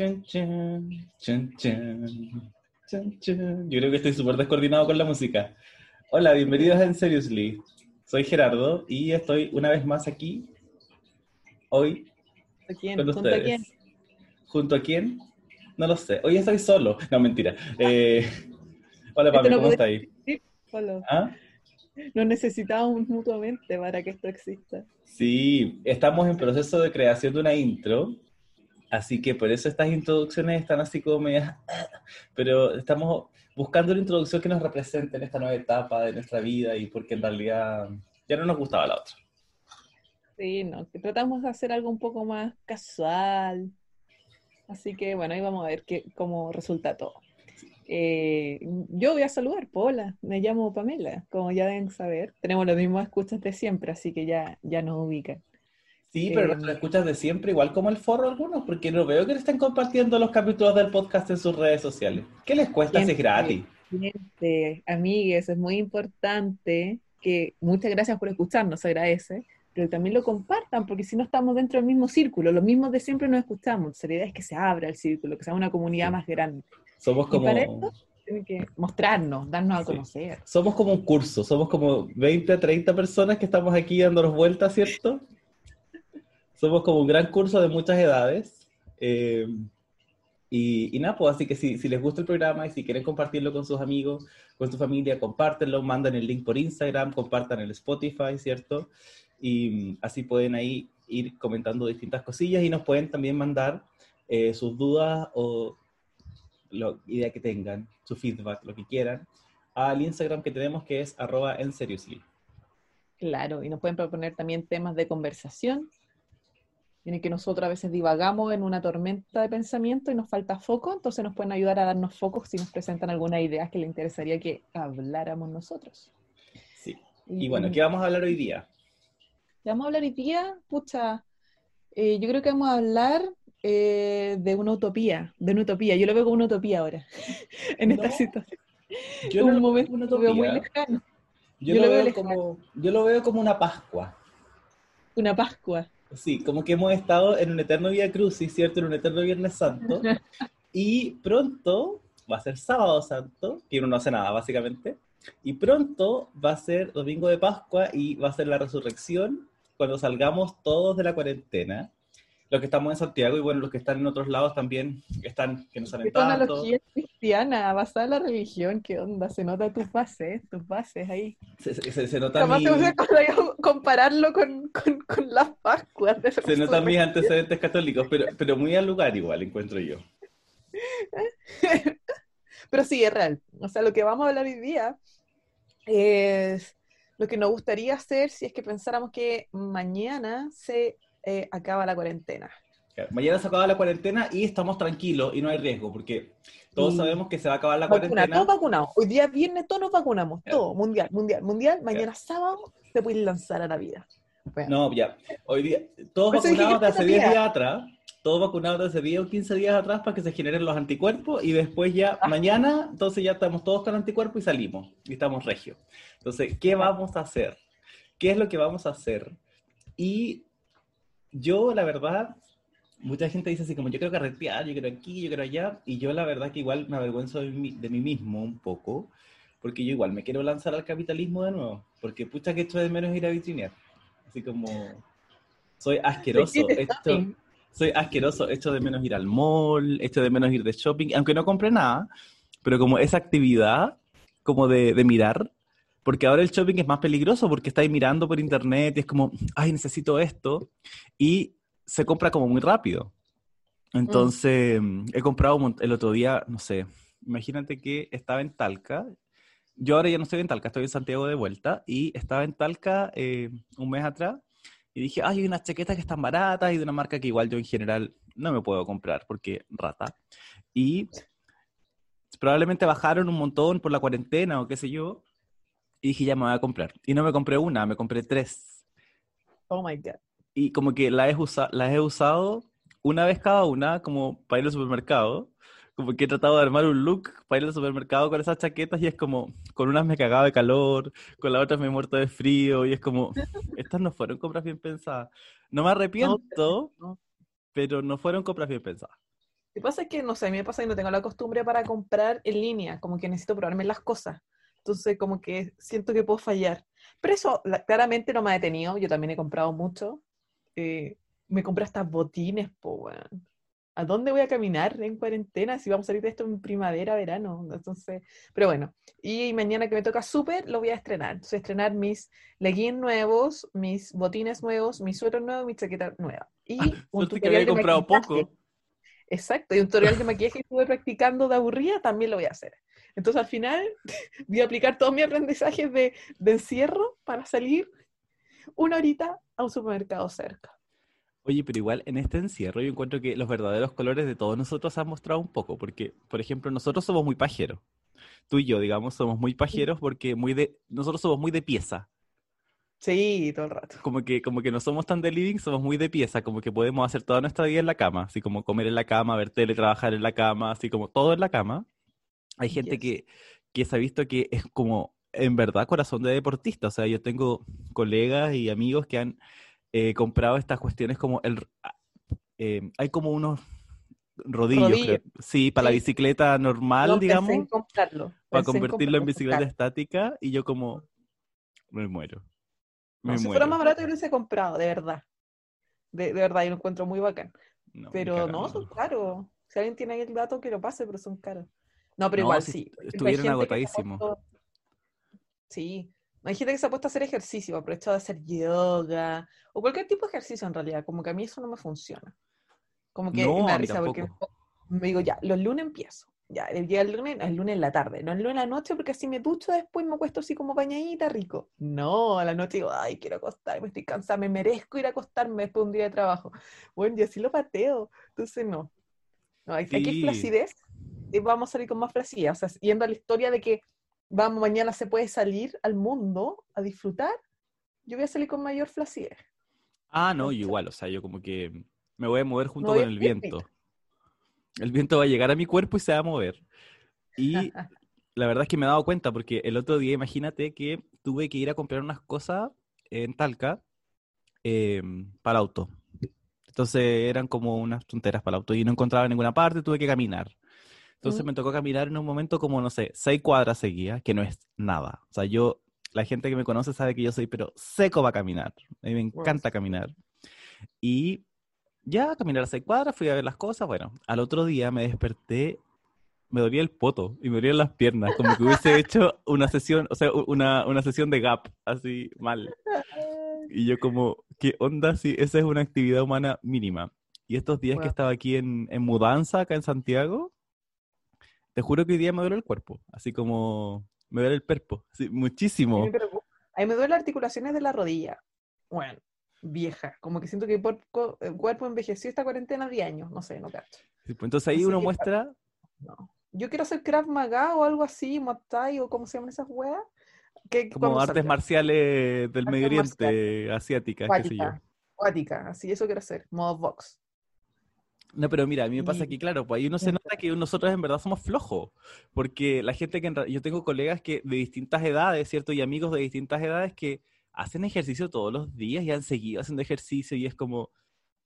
Chun, chun, chun, chun, chun. Yo creo que estoy súper descoordinado con la música. Hola, bienvenidos a En Seriously. Soy Gerardo y estoy una vez más aquí, hoy, ¿A quién? con ¿Junto a ustedes. quién? ¿Junto a quién? No lo sé. Hoy estoy solo. No, mentira. Eh, hola, papi, no ¿cómo está ahí? Sí, solo. ¿Ah? Nos necesitamos mutuamente para que esto exista. Sí, estamos en proceso de creación de una intro, así que por eso estas introducciones están así como medias, pero estamos buscando una introducción que nos represente en esta nueva etapa de nuestra vida y porque en realidad ya no nos gustaba la otra. Sí, no, tratamos de hacer algo un poco más casual. Así que bueno, ahí vamos a ver qué, cómo resulta todo. Eh, yo voy a saludar, Paula, me llamo Pamela, como ya deben saber. Tenemos los mismos escuchas de siempre, así que ya, ya nos ubican. Sí, pero Eh, lo escuchas de siempre, igual como el forro algunos, porque no veo que le estén compartiendo los capítulos del podcast en sus redes sociales. ¿Qué les cuesta si es gratis? Gente, amigues, es muy importante que muchas gracias por escucharnos, se agradece, pero también lo compartan, porque si no estamos dentro del mismo círculo, los mismos de siempre nos escuchamos. La idea es que se abra el círculo, que sea una comunidad Sí. más grande. Somos Y como... para esto tienen que mostrarnos, darnos a conocer. Somos como un curso, somos como 20, 30 personas que estamos aquí dándonos vueltas, ¿cierto? Somos como un gran curso de muchas edades. eh, y, y nada, pues así que si, si les gusta el programa y si quieren compartirlo con sus amigos, con su familia, compártenlo, mandan el link por Instagram, compartan el Spotify, ¿cierto? Y así pueden ahí ir comentando distintas cosillas y nos pueden también mandar eh, sus dudas o la idea que tengan, su feedback, lo que quieran, al Instagram que tenemos que es arroba en seriously. Claro, y nos pueden proponer también temas de conversación. Tienen que nosotros a veces divagamos en una tormenta de pensamiento y nos falta foco, entonces nos pueden ayudar a darnos focos si nos presentan algunas ideas que les interesaría que habláramos nosotros. Sí. Y bueno, ¿qué vamos a hablar hoy día? ¿Qué vamos a hablar hoy día? Pucha, eh, yo creo que vamos a hablar eh, de una utopía, de una utopía. Yo lo veo como una utopía ahora, en esta No, situación. Yo un momento lo veo muy lejano. Yo, yo lo lo veo veo como, yo lo veo como una Pascua. Una Pascua. Sí, como que hemos estado en un eterno Vía Crucis, ¿cierto? En un eterno Viernes Santo. Y pronto va a ser Sábado Santo, que uno no hace nada, básicamente. Y pronto va a ser Domingo de Pascua y va a ser la resurrección cuando salgamos todos de la cuarentena. Los que estamos en Santiago y bueno, los que están en otros lados también están, que no salen Es una analogía cristiana, basada en la religión. ¿Qué onda? Se nota tus bases, tus bases ahí. Se, se- se nota Jamás mi, ocurrido compararlo con, con, con las Pascuas. de se notan mis antecedentes católicos, pero, pero muy al lugar igual, encuentro yo. Pero sí, es real. O sea, lo que vamos a hablar hoy día es lo que nos gustaría hacer si es que pensáramos que mañana se eh, acaba la cuarentena. Claro, Mañana se acaba la cuarentena y estamos tranquilos y no hay riesgo, porque todos Y- sabemos que se va a acabar la Vacuna, cuarentena. todos vacunados. Hoy día viernes todos nos vacunamos. Claro. Todo, mundial, mundial, mundial. Mañana sábado te puedes lanzar a la vida. Bueno, No, ya. Hoy día, todos Por vacunados de hace esta 10 tía- días atrás, todos vacunados de hace 10 o 15 días atrás para que se generen los anticuerpos y después ya, Ah. mañana, entonces ya estamos todos con anticuerpos y salimos y estamos regios. Entonces, ¿qué vamos a hacer? ¿Qué es lo que vamos a hacer? Y yo, la verdad, mucha gente dice así como, yo quiero carretear, yo quiero aquí, yo quiero allá, y yo la verdad que igual me avergüenzo de mí, de mí mismo un poco, porque yo igual me quiero lanzar al capitalismo de nuevo, porque pucha que esto de menos ir a vitrinear. Así como, soy asqueroso, esto, soy asqueroso, esto de menos ir al mall, esto de menos ir de shopping, aunque no compré nada, pero como esa actividad, como de, de mirar, porque ahora el shopping es más peligroso porque estáis mirando por internet y es como, ay, necesito esto, y se compra como muy rápido. Entonces, he comprado el otro día, no sé, imagínate que estaba en Talca, yo ahora ya no estoy en Talca, estoy en Santiago de vuelta, y estaba en Talca eh, un mes atrás, y dije, ay, hay unas chaquetas que están baratas y de una marca que igual yo en general no me puedo comprar porque rata. Y probablemente bajaron un montón por la cuarentena o qué sé yo. Y dije, ya me voy a comprar. Y no me compré una, me compré tres. Oh my God. Y como que las he, usa- las he usado una vez cada una, como para ir al supermercado. Como que he tratado de armar un look para ir al supermercado con esas chaquetas y es como, con unas me cagaba de calor, con las otras me he muerto de frío y es como, estas no fueron compras bien pensadas. No me arrepiento, no. pero no fueron compras bien pensadas. Lo que pasa es que, no sé, a mí me pasa que no tengo la costumbre para comprar en línea, como que necesito probarme las cosas. Entonces, como que siento que puedo fallar. Pero eso la- claramente no me ha detenido. Yo también he comprado mucho. Eh, me compré hasta botines, po, weón. ¿A dónde voy a caminar en cuarentena si vamos a salir de esto en primavera, verano? Entonces, pero bueno. Y mañana que me toca súper, lo voy a estrenar. Entonces, estrenar mis leggings nuevos, mis botines nuevos, mi suéter nuevo, mi chaqueta nueva. Y un Suerte que había tutorial de comprado poco. Exacto, y un tutorial de maquillaje que estuve practicando de aburrida también lo voy a hacer. Entonces al final voy a aplicar todos mis aprendizajes de, de encierro para salir una horita a un supermercado cerca. Oye, pero igual en este encierro yo encuentro que los verdaderos colores de todos nosotros han mostrado un poco, porque, por ejemplo, nosotros somos muy pajeros. Tú y yo, digamos, somos muy pajeros porque muy de, nosotros somos muy de pieza. Sí, todo el rato. Como que, como que no somos tan de living, somos muy de pieza, como que podemos hacer toda nuestra vida en la cama, así como comer en la cama, ver tele, trabajar en la cama, así como todo en la cama. Hay gente Yes. que, que se ha visto que es como, en verdad, corazón de deportista. O sea, yo tengo colegas y amigos que han eh, comprado estas cuestiones como el... ah, eh, hay como unos rodillos, creo. Sí, para la bicicleta normal, No, pensé digamos, en comprarlo. para pensé convertirlo en bicicleta estática y yo como, me muero. Me No, si fuera muero. más barato yo lo hubiese comprado, de verdad. De, de verdad, yo lo encuentro muy bacán. No, Pero no, son caros. Si alguien tiene ahí el dato, que lo pase, pero son caros. No, pero No, igual si sí. estuvieron agotadísimos. puesto- Sí. Hay gente que se ha puesto a hacer ejercicio, aprovechado de hacer yoga o cualquier tipo de ejercicio en realidad. Como que a mí eso no me funciona. Como que No, me da risa porque me digo, ya, los lunes empiezo. Ya, el día del lunes, el lunes en la tarde, no el lunes en la noche porque así me ducho después me acuesto así como bañadita, rico. No, a la noche digo, ay, quiero acostarme, estoy cansada, me merezco ir a acostarme después de un día de trabajo. Bueno, y así lo pateo. Entonces, no. No, aquí Sí. flacidez, y vamos a salir con más flacidez. O sea, yendo a la historia de que vamos, mañana se puede salir al mundo a disfrutar, yo voy a salir con mayor flacidez. Ah, no, igual, o sea, yo como que me voy a mover junto con el viento. El viento va a llegar a mi cuerpo y se va a mover. Y la verdad es que me he dado cuenta porque el otro día, imagínate que tuve que ir a comprar unas cosas en Talca eh, para auto. Entonces eran como unas tonteras para el auto y no encontraba en ninguna parte, tuve que caminar. Entonces me tocó caminar en un momento como, no sé, seis cuadras seguidas, que no es nada. O sea, yo, la gente que me conoce sabe que yo soy, pero seco para caminar. A mí me encanta sí. caminar. Y ya, caminar a seis cuadras, fui a ver las cosas. Bueno, al otro día me desperté, me dolía el poto y me dolían las piernas, como que hubiese hecho una sesión, o sea, una, una sesión de gap, así mal. Y yo como, ¿qué onda si esa es una actividad humana mínima? Y estos días que Wow. estaba aquí en, en mudanza, acá en Santiago, te juro que hoy día me duele el cuerpo, así como me duele el perpo, así, muchísimo. A mí me duelen las articulaciones de la rodilla. Bueno, vieja. Como que siento que el cuerpo, el cuerpo envejeció esta cuarentena de años. No sé, no cacho. Sí, pues Entonces ahí uno muestra No. Yo quiero hacer Krav Maga o algo así, Muay o cómo se llaman esas weas. Que como artes salga. marciales del Medio Oriente, asiáticas, qué sé yo. Acuática, así eso quiero hacer. Modo box. No, pero mira, a mí me pasa que, claro, pues ahí uno se nota que nosotros en verdad somos flojos, porque la gente que, en yo tengo colegas que de distintas edades, ¿cierto? Y amigos de distintas edades que hacen ejercicio todos los días y han seguido haciendo ejercicio y es como,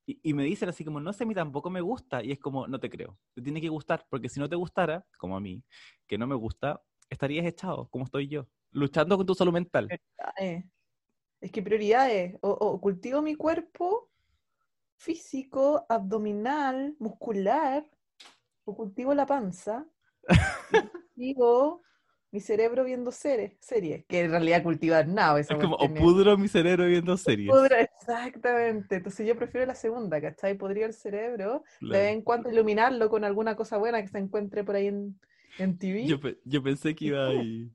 y, y me dicen así como, no sé, a mí tampoco me gusta, y es como, no te creo, te tiene que gustar, porque si no te gustara, como a mí, que no me gusta, estarías echado, como estoy yo, luchando con tu salud mental. Es que prioridades. O, o cultivo mi cuerpo físico, abdominal, muscular, o cultivo la panza, cultivo mi cerebro viendo series, series, que en realidad cultivar nada. Es como, o pudro mi cerebro viendo series. Exactamente. Entonces yo prefiero la segunda, ¿cachai? Podría el cerebro, de vez en cuando iluminarlo con alguna cosa buena que se encuentre por ahí en, en TV. Yo, yo pensé que ¿Y iba a tú? ir-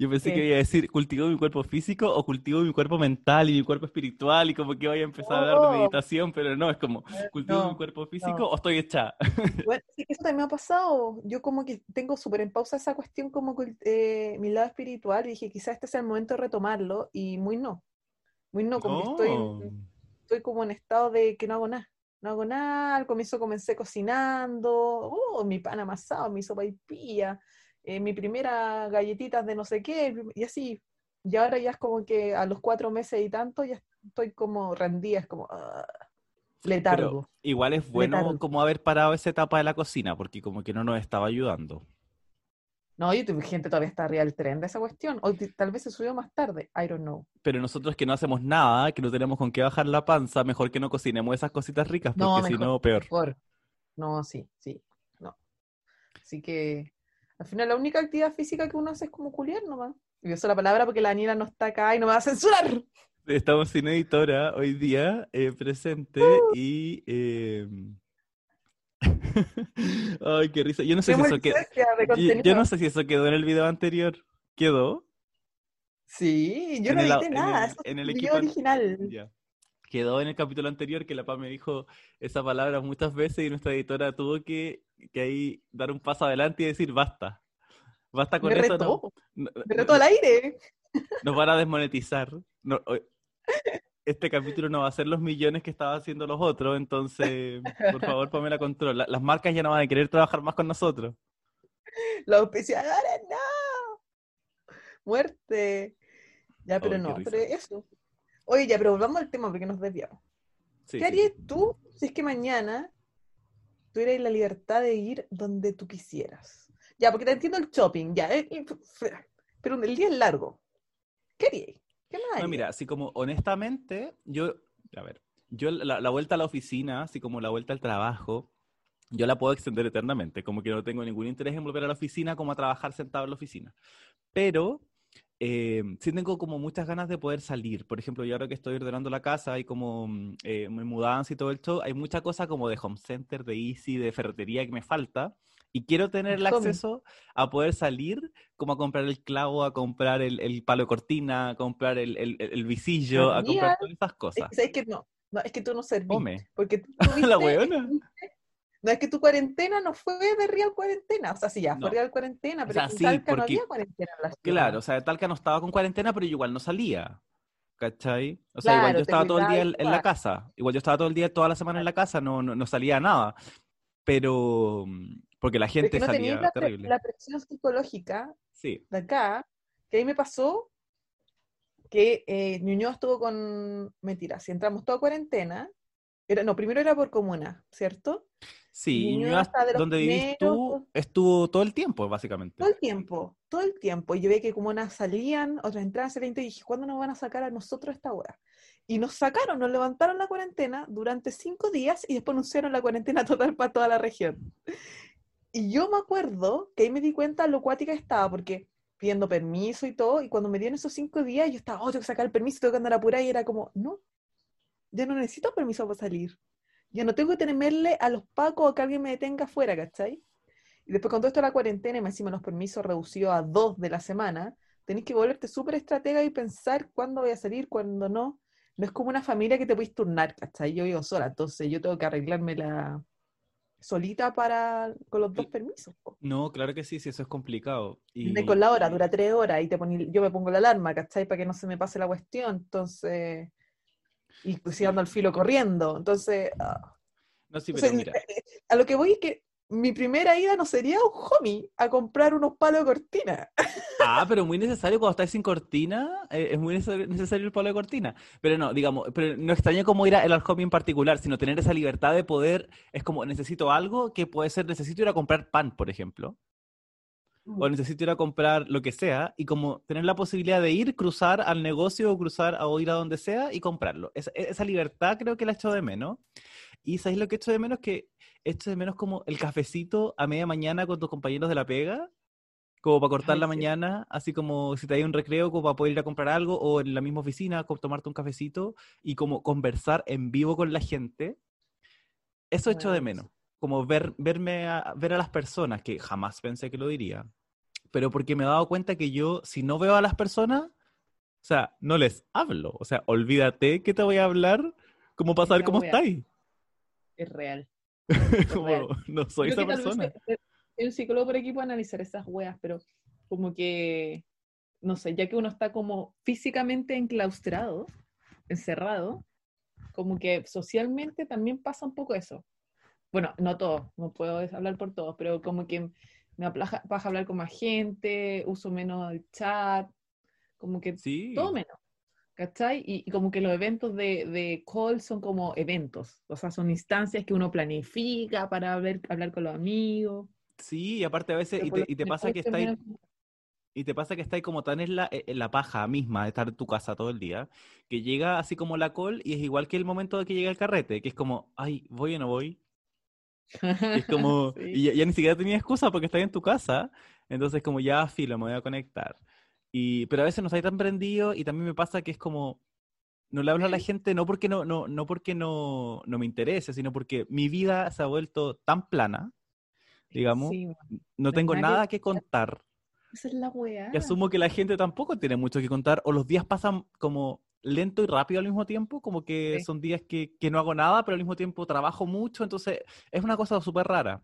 Yo pensé ¿Qué? que iba a decir cultivo mi cuerpo físico o cultivo mi cuerpo mental y mi cuerpo espiritual y como que vaya a empezar a hablar de No. meditación, pero no, es como cultivo mi no, cuerpo físico no. o estoy hecha. Bueno, sí que eso también me ha pasado. Yo como que tengo súper en pausa esa cuestión como eh, mi lado espiritual y dije, quizás este sea el momento de retomarlo y muy no. Muy no, como que estoy, No. en- estoy como en estado de que no hago nada. No hago nada, al comienzo comencé cocinando, oh, mi pan amasado, mi sopa y pilla, eh, mi primera galletitas de no sé qué, y así. Y ahora ya es como que a los cuatro meses y tanto ya estoy como rendida, es como... ah. Letargo. Pero igual es bueno Letargo. como haber parado esa etapa de la cocina, porque como que no nos estaba ayudando. No, yo gente todavía está arriba del tren de esa cuestión. O tal vez se subió más tarde. I don't know. Pero nosotros que no hacemos nada, que no tenemos con qué bajar la panza, mejor que no cocinemos esas cositas ricas, porque No, si no, peor. No, sí, sí. No. Así que al final la única actividad física que uno hace es como culiar nomás. Y uso la palabra porque la Daniela no está acá y no me va a censurar. Estamos sin editora hoy día, eh, presente, y... eh, Ay, qué risa. Yo no sé si Tenemos eso quedó... Yo, yo no sé si eso quedó en el video anterior. ¿Quedó? Sí, yo En no el edité en nada. el- en el equipo an- original. Quedó en el capítulo anterior que la PA me dijo esa palabra muchas veces y nuestra editora tuvo que, que ahí dar un paso adelante y decir basta. Basta con Me eso. retó. no- no- Me retó al aire. nos van a desmonetizar. No, este capítulo no va a ser los millones que estaban haciendo los otros, entonces, por favor, Pamela Control. La- Las marcas ya no van a querer trabajar más con nosotros. Los auspiciadores, no. Muerte. Ya, pero no, pero eso. Oye, ya, pero volvamos al tema porque nos desviamos. Sí, ¿Qué harías sí. tú si es que mañana tuvieras la libertad de ir donde tú quisieras? Ya, porque te entiendo el shopping, ya, eh, pero el día es largo. ¿Qué harías? ¿Qué más No, mira, así como honestamente, yo, a ver, yo la, la vuelta a la oficina, así como la vuelta al trabajo, yo la puedo extender eternamente, como que no tengo ningún interés en volver a la oficina como a trabajar sentado en la oficina. Pero eh, sí tengo como muchas ganas de poder salir. Por ejemplo, yo ahora que estoy ordenando la casa y como mm, eh, mi mudanza y todo esto, hay mucha cosa como de home center, de easy, de ferretería que me falta. Y quiero tener el acceso a poder salir como a comprar el clavo, a comprar el, el palo de cortina, a comprar el, el, el- visillo, a comprar todas esas Es, cosas. ¿sabes que no, no, es que tú no servís. Come. Porque tú La tuviste- weona. No es que tu cuarentena no fue de real cuarentena. O sea, sí, ya No. fue real cuarentena, O pero sea, en sí, Talca no porque- había cuarentena en la. Claro, o sea, Talca no estaba con cuarentena, pero yo igual no salía. ¿Cachai? O sea, igual Claro, yo te estaba todo el día en, en la igual. casa. Igual yo estaba todo el día, toda la semana en la casa, no, no, no salía nada. Pero, mm, porque la gente no salía la, terrible. la presión psicológica Sí, de acá, que ahí me pasó que eh, Ñuñoa estuvo con, mentira, si entramos toda cuarentena, era, no, primero era por comuna, ¿cierto? Sí, y Ñuñoa donde vivís primeros, tú, estuvo todo el tiempo, básicamente. Todo el tiempo, todo el tiempo. Y yo veía que comunas salían, otras entraban, salían, y dije, ¿cuándo nos van a sacar a nosotros esta hora? Y nos sacaron, nos levantaron la cuarentena durante cinco días y después anunciaron la cuarentena total para toda la región. Y yo me acuerdo que ahí me di cuenta lo cuática estaba, porque pidiendo permiso y todo, y cuando me dieron esos cinco días, yo estaba, oh, tengo que sacar el permiso, tengo que andar apurada, y era como, no, yo no necesito permiso para salir. Yo no tengo que temerle a los pacos o que alguien me detenga afuera, ¿cachai? Y después con todo esto de la cuarentena y encima los permisos reducidos a dos de la semana, tenés que volverte súper estratega y pensar cuándo voy a salir, cuándo no. No es como una familia que te puedes turnar, ¿cachai? Yo vivo sola, entonces yo tengo que arreglármela solita para con los dos permisos. po. No, claro que sí, sí, eso es complicado. Y, con la hora, dura tres horas y te poní- yo me pongo la alarma, ¿cachai? Para que no se me pase la cuestión, entonces... Y pues al filo corriendo, entonces... ah, No, sí, pero mira, a lo que voy es que mi primera ida no sería un homie a comprar unos palos de cortina. Ah, pero muy necesario cuando estáis sin cortina, eh, es muy necesario, el palo de cortina. Pero no, digamos, pero no extraño como ir al hobby en particular, sino tener esa libertad de poder, es como necesito algo que puede ser, necesito ir a comprar pan, por ejemplo, o necesito ir a comprar lo que sea, y como tener la posibilidad de ir, cruzar al negocio o cruzar a, o ir a donde sea y comprarlo. Esa, esa libertad creo que la echo de menos. Y ¿sabéis lo que echo de menos? Que echo de menos como el cafecito a media mañana con tus compañeros de la pega, como para cortar Ay, la sí. mañana, así como si te hay un recreo, como para poder ir a comprar algo, o en la misma oficina, como tomarte un cafecito y como conversar en vivo con la gente. Eso echo de Bueno, menos, como ver, verme a, ver a las personas, que jamás pensé que lo diría, pero porque me he dado cuenta que yo, si no veo a las personas, o sea, no les hablo, o sea, olvídate que te voy a hablar como para saber cómo estáis. Es real. Como, real. no soy Creo esa persona. hay- hay un psicólogo por para analizar esas weas, pero como que, no sé, ya que uno está como físicamente enclaustrado, encerrado, como que socialmente también pasa un poco eso. Bueno, no todo, no puedo hablar por todos, pero como que me aplaja, baja hablar con más gente, uso menos el chat, como que Sí. todo menos. ¿cachai? Y, y como que los eventos de, de call son como eventos, o sea, son instancias que uno planifica para ver, hablar con los amigos. Sí, y aparte a veces, y te, lo y te pasa que estáis, y te pasa que estáis como tan en la, en la paja misma de estar en tu casa todo el día, que llega así como la call y es igual que el momento de que llega el carrete, que es como, ay, ¿voy o no voy? Es como, Sí. y ya, ya ni siquiera tenía excusa porque estás en tu casa, entonces como ya filo, me voy a conectar. Y, pero a veces no estáis tan prendido y también me pasa que es como, no le hablo a la gente no porque no, no, no porque no, no me interese, sino porque mi vida se ha vuelto tan plana, digamos, Sí, no tengo nada que que contar. esa es la weá. Y asumo que la gente tampoco tiene mucho que contar, o los días pasan como lento y rápido al mismo tiempo, como que Sí. son días que, que no hago nada, pero al mismo tiempo trabajo mucho, entonces es una cosa súper rara.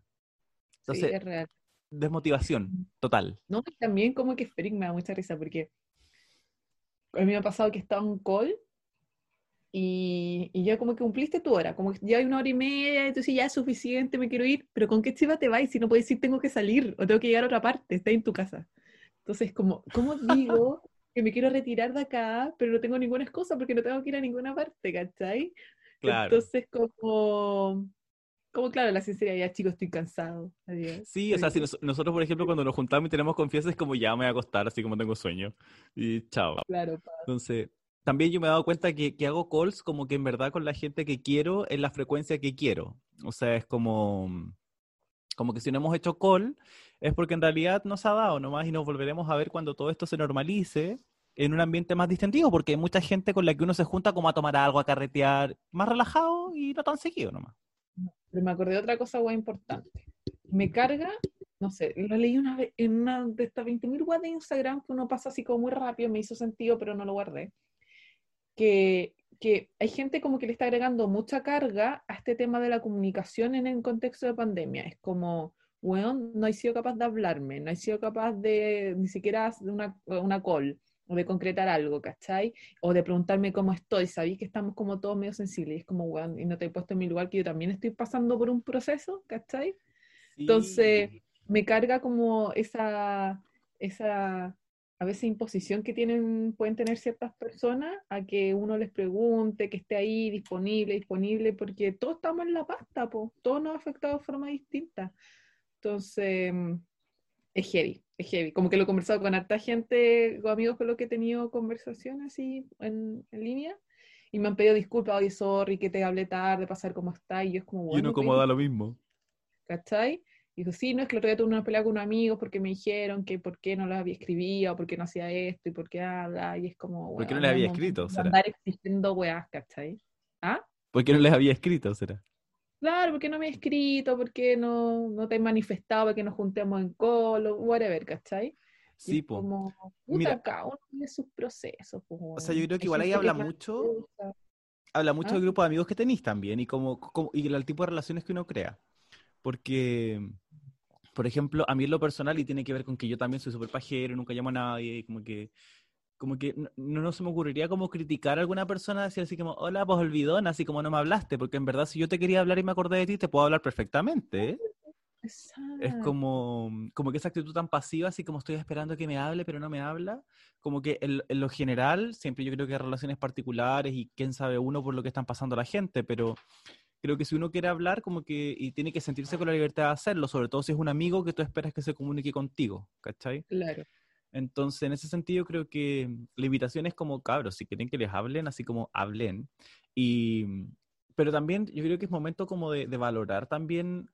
Sí, Entonces, es real. desmotivación total. No, y también como que Feric me da mucha risa porque a mí me ha pasado que estaba en un call y, y ya como que cumpliste tu hora, como que ya hay una hora y media, entonces ya es suficiente, me quiero ir, pero ¿con qué chiva te vas? Si no puedes decir tengo que salir o tengo que llegar a otra parte, estás en tu casa. Entonces, como, ¿cómo digo que me quiero retirar de acá, pero no tengo ninguna excusa porque no tengo que ir a ninguna parte, ¿cachai? Claro. Entonces, como, como claro, la sinceridad, ya chicos, estoy cansado. Adiós. Sí, o sea, si nos- nosotros, por ejemplo, cuando nos juntamos y tenemos confianza, es como ya me voy a acostar, así como tengo sueño. Y chao. Claro, pa- Entonces, también yo me he dado cuenta que, que hago calls como que en verdad con la gente que quiero en la frecuencia que quiero. O sea, es como, como que si no hemos hecho call, es porque en realidad nos ha dado nomás y nos volveremos a ver cuando todo esto se normalice en un ambiente más distendido, porque hay mucha gente con la que uno se junta como a tomar algo, a carretear, más relajado y no tan seguido nomás. Pero me acordé de otra cosa muy importante. Me carga, no sé, lo leí una vez en una de estas 20.000 weas de Instagram que uno pasa así como muy rápido, me hizo sentido, pero no lo guardé. Que, que hay gente como que le está agregando mucha carga a este tema de la comunicación en el contexto de pandemia. Es como, weón, no he sido capaz de hablarme, no he sido capaz de ni siquiera de una, una call o de concretar algo, ¿cachai? O de preguntarme cómo estoy, sabí que estamos como todos medio sensibles, y es como, weón, y no te he puesto en mi lugar, que yo también estoy pasando por un proceso, ¿cachai? Entonces, Sí. me carga como esa, esa, a veces imposición que tienen, pueden tener ciertas personas a que uno les pregunte, que esté ahí disponible, disponible, porque todos estamos en la pasta, po, todos nos ha afectado de forma distinta. Entonces, mm, es heavy, es heavy. Como que lo he conversado con harta gente, con amigos con los que he tenido conversaciones así en, en línea, y me han pedido disculpas, oye, sorry, que te hablé tarde, pasar cómo está, y yo es como, Y bueno, uno ok, como da lo mismo. ¿cachai? Y dijo, sí, no, es que el otro día tuve una pelea con unos amigos porque me dijeron que por qué no les había escribía o por qué no hacía esto y por qué habla, y es como, ¿Por qué no les es había escrito, será? andar exigiendo weas, ¿cachai? ¿Ah? ¿Por qué no les había escrito, será? Claro, ¿por qué no me has escrito? ¿Por qué no, no te has manifestado para que nos juntemos en colo? Whatever, ¿cachai? Sí, es po. como, puta, Mira. cada uno tiene sus procesos, po, O sea, yo creo que Hay igual ahí habla mucho habla mucho ¿Ah? del grupo de amigos que tenéis también y como, como- y el tipo de relaciones que uno crea. Porque, por ejemplo, a mí en lo personal, y tiene que ver con que yo también soy súper pajero, nunca llamo a nadie, como que, como que no, no se me ocurriría como criticar a alguna persona, decir así como, hola, pues olvidón, así como no me hablaste, porque en verdad si yo te quería hablar y me acordé de ti, te puedo hablar perfectamente. ¿eh? Es como, como que esa actitud tan pasiva, así como estoy esperando que me hable, pero no me habla. Como que en, en lo general, siempre yo creo que hay relaciones particulares y quién sabe uno por lo que están pasando la gente, pero creo que si uno quiere hablar, como que, y tiene que sentirse con la libertad de hacerlo, sobre todo si es un amigo que tú esperas que se comunique contigo, ¿cachai? Claro. Entonces, en ese sentido, creo que la invitación es como, cabros, si quieren que les hablen, así como hablen. Y, pero también yo creo que es momento como de, valorar también,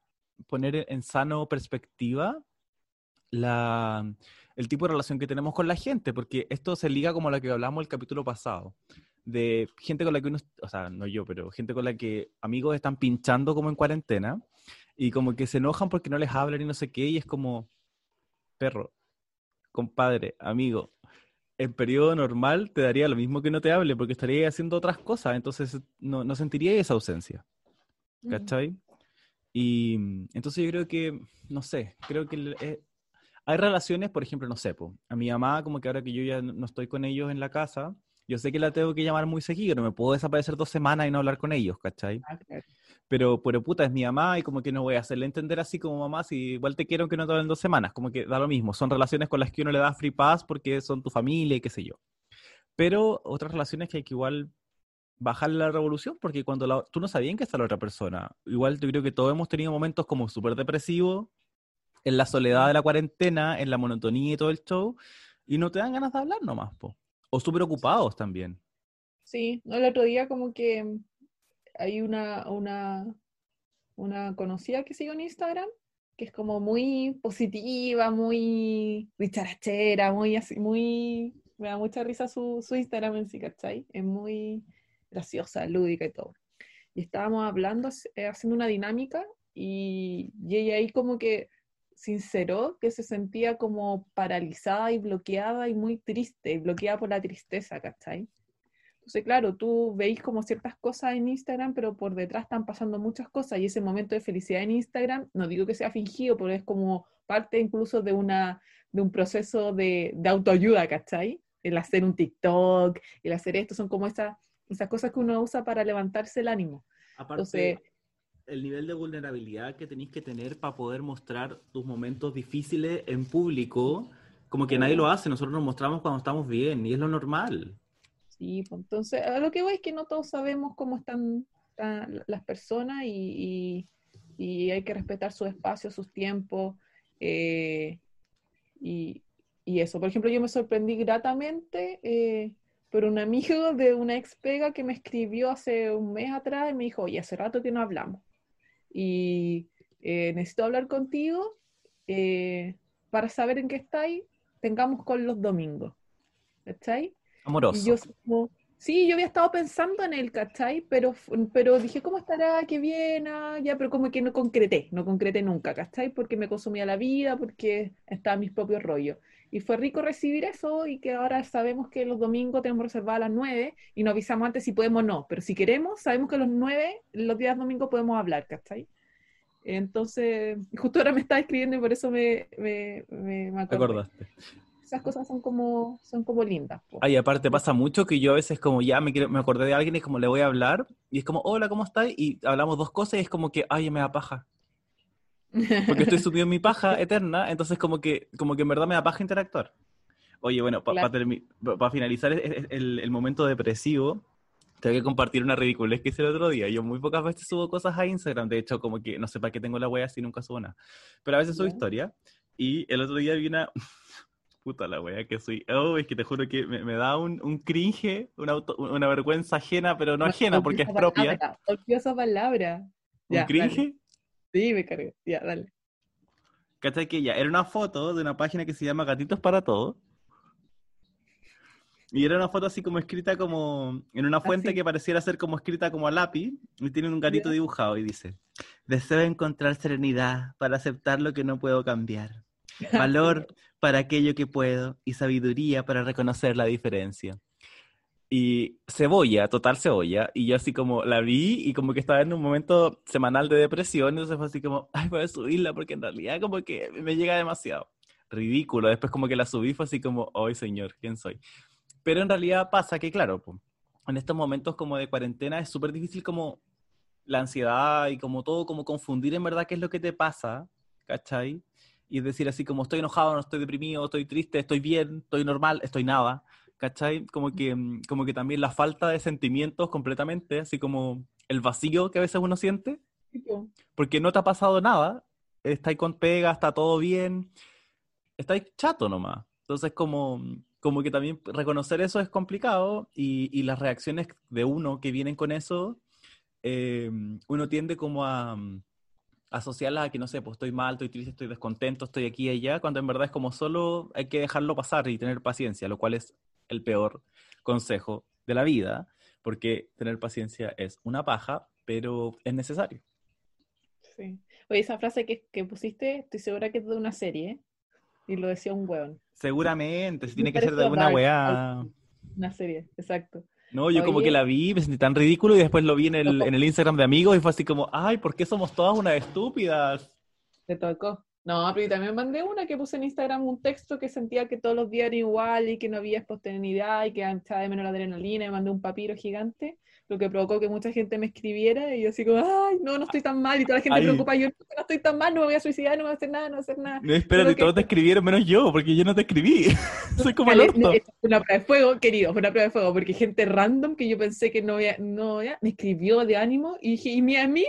poner en- sano perspectiva la, el tipo de relación que tenemos con la gente, porque esto se liga como a lo que hablamos el capítulo pasado, de gente con la que uno, o sea, no yo, pero gente con la que amigos están pinchando como en cuarentena y como que se enojan porque no les hablan y no sé qué, y es como, perro, compadre, amigo, en periodo normal te daría lo mismo que no te hable porque estaría haciendo otras cosas, entonces no, no sentiría esa ausencia, Mm. ¿cachai? Y mm, entonces yo creo que, no sé, creo que eh, hay relaciones, por ejemplo, no sé, po, a mi mamá, como que ahora que yo ya no estoy con ellos en la casa, yo sé que la tengo que llamar muy seguido, no me puedo desaparecer dos semanas y no hablar con ellos, ¿cachai? Ah. Pero, pero puta, es mi mamá y como que no voy a hacerle entender así como mamá, si igual te quiero que no te hablen dos semanas, como que da lo mismo, son relaciones con las que uno le da free pass porque son tu familia y qué sé yo. Pero otras relaciones que hay que igual bajar la revolución, porque cuando la- tú no sabías en qué está la otra persona, igual yo creo que todos hemos tenido momentos como súper depresivos, en la soledad de la cuarentena, en la monotonía y todo el show, y no te dan ganas de hablar nomás, po. O súper ocupados también. Sí, no, el otro día como que hay una, una, una conocida que sigo en Instagram, que es como muy positiva, muy dicharachera, muy así, muy, me da mucha risa su, su Instagram en sí, ¿cachai? Es muy graciosa, lúdica y todo. Y estábamos hablando, eh, haciendo una dinámica, y, y ella ahí como que sinceró que se sentía como paralizada y bloqueada y muy triste, bloqueada por la tristeza, ¿cachai? Entonces, claro, tú veis como ciertas cosas en Instagram, pero por detrás están pasando muchas cosas y ese momento de felicidad en Instagram, no digo que sea fingido, pero es como parte incluso de, una, de un proceso de, de autoayuda, ¿cachai? El hacer un TikTok, el hacer esto, son como esas, esas cosas que uno usa para levantarse el ánimo. Aparte, Entonces, el nivel de vulnerabilidad que tenéis que tener para poder mostrar tus momentos difíciles en público, como que nadie lo hace, nosotros nos mostramos cuando estamos bien, y es lo normal. Sí, pues entonces, a lo que voy es que no todos sabemos cómo están, están las personas y, y- y hay que respetar sus espacios, sus tiempos. eh, y, y eso, por ejemplo, yo me sorprendí gratamente eh, por un amigo de una ex pega que me escribió hace un mes atrás y me dijo, oye, hace rato que no hablamos. Y eh, necesito hablar contigo eh, para saber en qué estáis, tengamos con los domingos. ¿Cachai? Amoroso. Yo como, sí, yo había estado pensando en él, ¿cachai? Pero, pero dije, ¿cómo estará? Qué bien, ah, ya, pero como que no concreté, no concreté nunca, ¿cachai? Porque me consumía la vida, porque estaba en mis propios rollos. Y fue rico recibir eso y que ahora sabemos que los domingos tenemos reservadas las 9 y nos avisamos antes si podemos o no, pero si queremos, sabemos que los 9, los días domingos podemos hablar, ¿cachai? Entonces, justo ahora me estaba escribiendo y por eso me, me, me, me ¿Te acordé. acordaste? Esas cosas son como, son como lindas. po. Ay, aparte pasa mucho que yo a veces como ya me, quiero- me acordé de alguien y es como le voy a hablar y es como, hola, ¿cómo estás? Y hablamos dos cosas y es como que, ay, me da paja. Porque estoy subido en mi paja eterna, entonces como que, como que en verdad me da paja interactuar. Oye, bueno, para Claro. finalizar el, el- el- el momento depresivo, tengo que compartir una ridiculez que hice el otro día. Yo muy pocas veces subo cosas a Instagram, de hecho, como que no sé para qué tengo la wea si nunca subo nada. Pero a veces subo historia y el otro día vi una... Puta la wea que soy. Oh, es que te juro que me, me da un, un cringe, una, auto- una vergüenza ajena, pero no ajena porque es propia. esa palabra. ¿Un Ya, cringe? dale. Sí, me cargué. Ya, dale. ¿Cachai? Que ya era una foto de una página que se llama Gatitos para Todo. Y era una foto así como escrita como en una fuente Así. que pareciera ser como escrita como a lápiz. Y tiene un gatito dibujado y dice: Deseo encontrar serenidad para aceptar lo que no puedo cambiar. Valor para aquello que puedo y sabiduría para reconocer la diferencia. Y cebolla, total cebolla. Y yo así como la vi y como que estaba en un momento semanal de depresión. Entonces fue así como, ay, voy a subirla porque en realidad como que me llega demasiado. Ridículo. Después como que la subí fue así como, ay, señor, ¿quién soy? Pero en realidad pasa que, claro, en estos momentos como de cuarentena es súper difícil como la ansiedad y como todo, como confundir en verdad qué es lo que te pasa, ¿cachai? Y decir así como estoy enojado, no estoy deprimido, estoy triste, estoy bien, estoy normal, estoy nada, ¿cachai? Como que, mm, como que también la falta de sentimientos completamente, así como el vacío que a veces uno siente, porque no te ha pasado nada, estáis con pega, está todo bien, estáis chato nomás. Entonces, como, como que también reconocer eso es complicado y, y las reacciones de uno que vienen con eso, eh, uno tiende como a mm, asociarlas a que, no sé, pues estoy mal, estoy triste, estoy descontento, estoy aquí y allá, cuando en verdad es como solo hay que dejarlo pasar y tener paciencia, lo cual es el peor consejo de la vida, porque tener paciencia es una paja, pero es necesario. sí. Oye, esa frase que, que pusiste, estoy segura que es de una serie. Y lo decía un hueón. Seguramente, si tiene que ser de alguna weá. Una serie, exacto. No, yo como que la vi, me sentí tan ridículo y después lo vi en el, en el Instagram de amigos y fue así como, ay, ¿por qué somos todas unas estúpidas? Te tocó. No, pero yo también mandé una que puse en Instagram un texto que sentía que todos los días eran igual y que no había espontaneidad y que echaba de menos la adrenalina y mandé un papiro gigante, lo que provocó que mucha gente me escribiera y yo así como, ay, no, no estoy tan mal y toda la gente Ay. preocupada, yo no estoy tan mal, no me voy a suicidar, no voy a hacer nada, no voy a hacer nada. No, espérate, que- todos te escribieron menos yo, porque yo no te escribí. Soy como el orto. fue una prueba de fuego, querido, fue una prueba de fuego, porque gente random que yo pensé que no iba, no me escribió de ánimo y dije, ¿y mi amigo?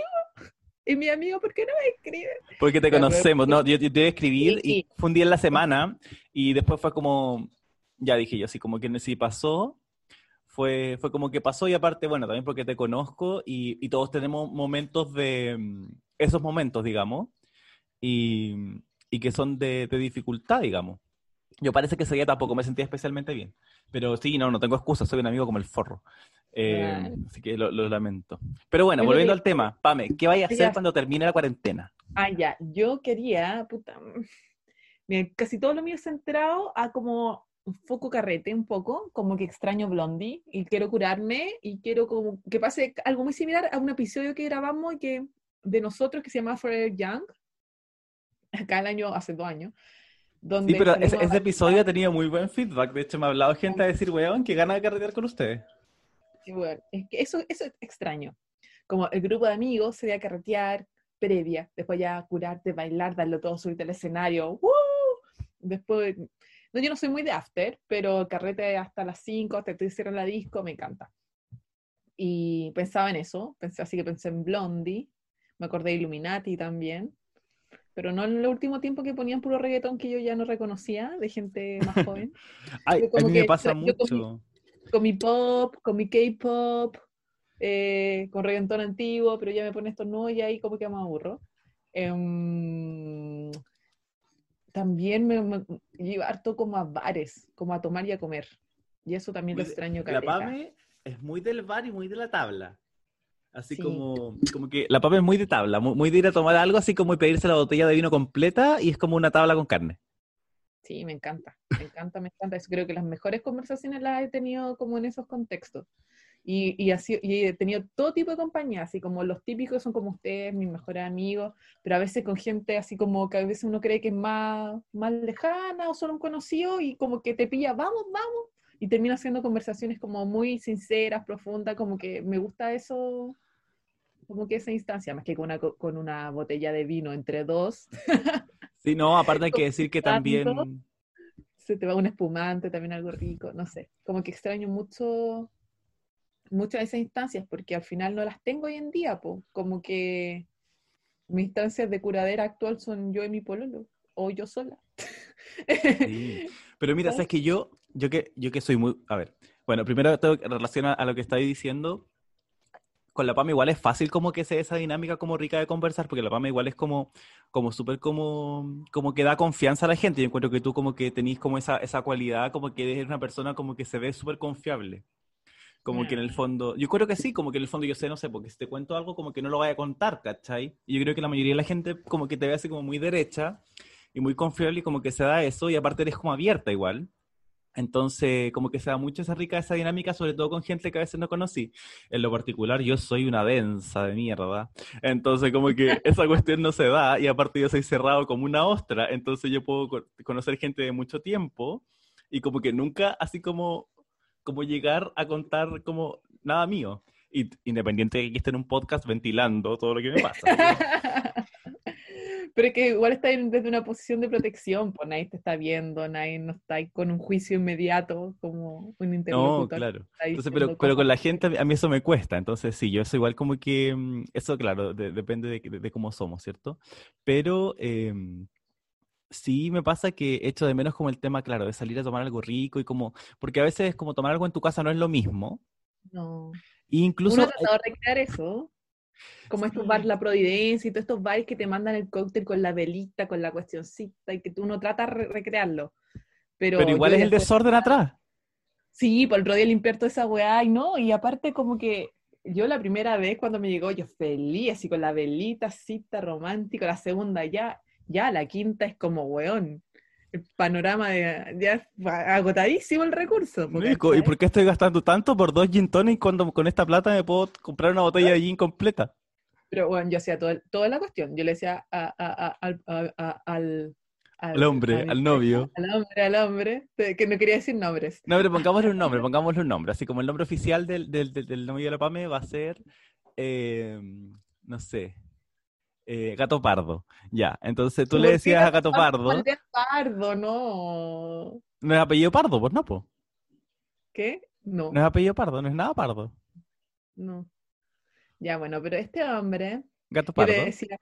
¿Y mi amigo por qué no me escribe? Porque te conocemos, ¿no? Yo, yo te iba a escribir Sí, y sí. fue un día en la semana y después fue como, ya dije yo, así como que si pasó, fue, fue como que pasó y aparte, bueno, también porque te conozco y, y todos tenemos momentos de, mm, esos momentos, digamos, y, y que son de, de dificultad, digamos. Yo parece que ese día tampoco me sentía especialmente bien, pero sí, no, no tengo excusa, soy un amigo como el forro. Eh, así que lo, lo lamento. Pero bueno, volviendo al tema, Pame, ¿qué vaya a hacer cuando termine la cuarentena? Ah, ya, yo quería, puta, mira, casi todo lo mío centrado a como foco carrete un poco, como que extraño Blondie y quiero curarme y quiero como que pase algo muy similar a un episodio que grabamos y que de nosotros que se llama Forever Young, acá el año, hace dos años, donde Sí, pero ese, episodio ha tenido muy buen feedback. De hecho, me ha hablado gente a decir, weón, que gana de carretear con ustedes. Sí, bueno, es que eso, eso es extraño. Como el grupo de amigos se ve a carretear previa, después ya curarte, bailar, darlo todo, subirte al escenario. ¡woo! Después, no, yo no soy muy de after, pero carrete hasta las 5, hasta que te cierran la disco, me encanta. Y pensaba en eso, pensé, así que pensé en Blondie, me acordé de Illuminati también, pero no en el último tiempo que ponían puro reggaetón que yo ya no reconocía, de gente más joven. Ay, Yo a mí me que pasa tra- yo con mi- mucho. con mi pop, con mi K-pop, eh, con reggaetón antiguo, pero ya me pone estos nuevos y ahí como que me aburro. Em, también me, me harto como a bares, como a tomar y a comer. Y eso también lo extraño La. Pame es muy del bar y muy de la tabla. Así Sí. como, como que la Pame es muy de tabla, muy, muy de ir a tomar algo, así como y pedirse la botella de vino completa y es como una tabla con carne. Sí, me encanta, me encanta, me encanta. Eso creo que las mejores conversaciones las he tenido como en esos contextos. Y, y, así, y he tenido todo tipo de compañía, así como los típicos son como ustedes, mis mejores amigos, pero a veces con gente así como que a veces uno cree que es más, más lejana o solo un conocido y como que te pilla, vamos, vamos, y termina haciendo conversaciones como muy sinceras, profundas, como que me gusta eso, como que esa instancia, más que con una, co- con una botella de vino entre dos, Sí, no, aparte hay que decir que también... Se te va un espumante, también algo rico, no sé, como que extraño mucho muchas de esas instancias porque al final no las tengo hoy en día, po. como que mis instancias de curadera actual son yo y mi pololo, o yo sola. Sí. Pero mira, sabes que yo, yo que, yo que soy muy, a ver, bueno, primero tengo que relacionar a lo que estáis diciendo. Con la PAMA igual es fácil como que sea esa dinámica como rica de conversar, porque la PAMA igual es como, como súper como, como que da confianza a la gente. Yo encuentro que tú como que tenés como esa, esa cualidad, como que eres una persona como que se ve súper confiable. Como que en el Mm. fondo, yo creo que sí, como que en el fondo yo sé, no sé, porque si te cuento algo como que no lo vaya a contar, ¿cachai? Y yo creo que la mayoría de la gente como que te ve así como muy derecha y muy confiable y como que se da eso y aparte eres como abierta igual. Entonces, como que se da mucho esa rica, esa dinámica, sobre todo con gente que a veces no conocí. En lo particular, yo soy una densa de mierda. Entonces, como que esa cuestión no se da y aparte yo soy cerrado como una ostra. Entonces, yo puedo co- conocer gente de mucho tiempo y como que nunca así como, como llegar a contar como nada mío. Y, independiente de que esté en un podcast ventilando todo lo que me pasa. Pero es que igual está desde una posición de protección, pues nadie te está viendo, nadie no está ahí con un juicio inmediato como un No, interlocutor. claro. está Entonces, pero, pero con la gente a mí- eso me cuesta. Entonces, sí, yo eso igual como que, mm, eso claro, de- depende de, de- de cómo somos, ¿cierto? Pero em, sí me pasa que echo de menos como el tema, claro, de salir a tomar algo rico y como, porque a veces como tomar algo en tu casa no es lo mismo. No. E incluso, Uno ha tratado de recrear eso, como estos Sí. bares La Providencia y todos estos bares que te mandan el cóctel con la velita, con la cuestioncita, y que tú no tratas de re- recrearlo. Pero, pero igual es el desorden atrás. Sí, por el otro día limpiar toda esa weá, y no, y aparte como que yo la primera vez cuando me llegó, yo feliz, así con la velita, cita romántico, la segunda ya, ya, la quinta es como weón. El panorama de, ya es agotadísimo el recurso. po, Nico, ¿Y ¿cachai? por qué estoy gastando tanto por dos gin tonic cuando con esta plata me puedo comprar una botella de gin completa? Pero bueno, yo hacía todo, toda la cuestión. Yo le decía a- a- a- al, al, Al hombre, al novio. Al hombre, al hombre, que no quería decir nombres. No, pero pongámosle un nombre, pongámosle un nombre. Así como el nombre oficial del, del, del, del novio de la Pame va a ser, eh, no sé, eh, Gato Pardo. Ya, entonces tú le ¿Por qué decías a Gato Pardo, Aldea Pardo, no. no es apellido Pardo, pues no, pues. ¿Qué? No, No es apellido Pardo, no es nada Pardo. no. Ya, bueno, pero este hombre, Gato Pardo. decía,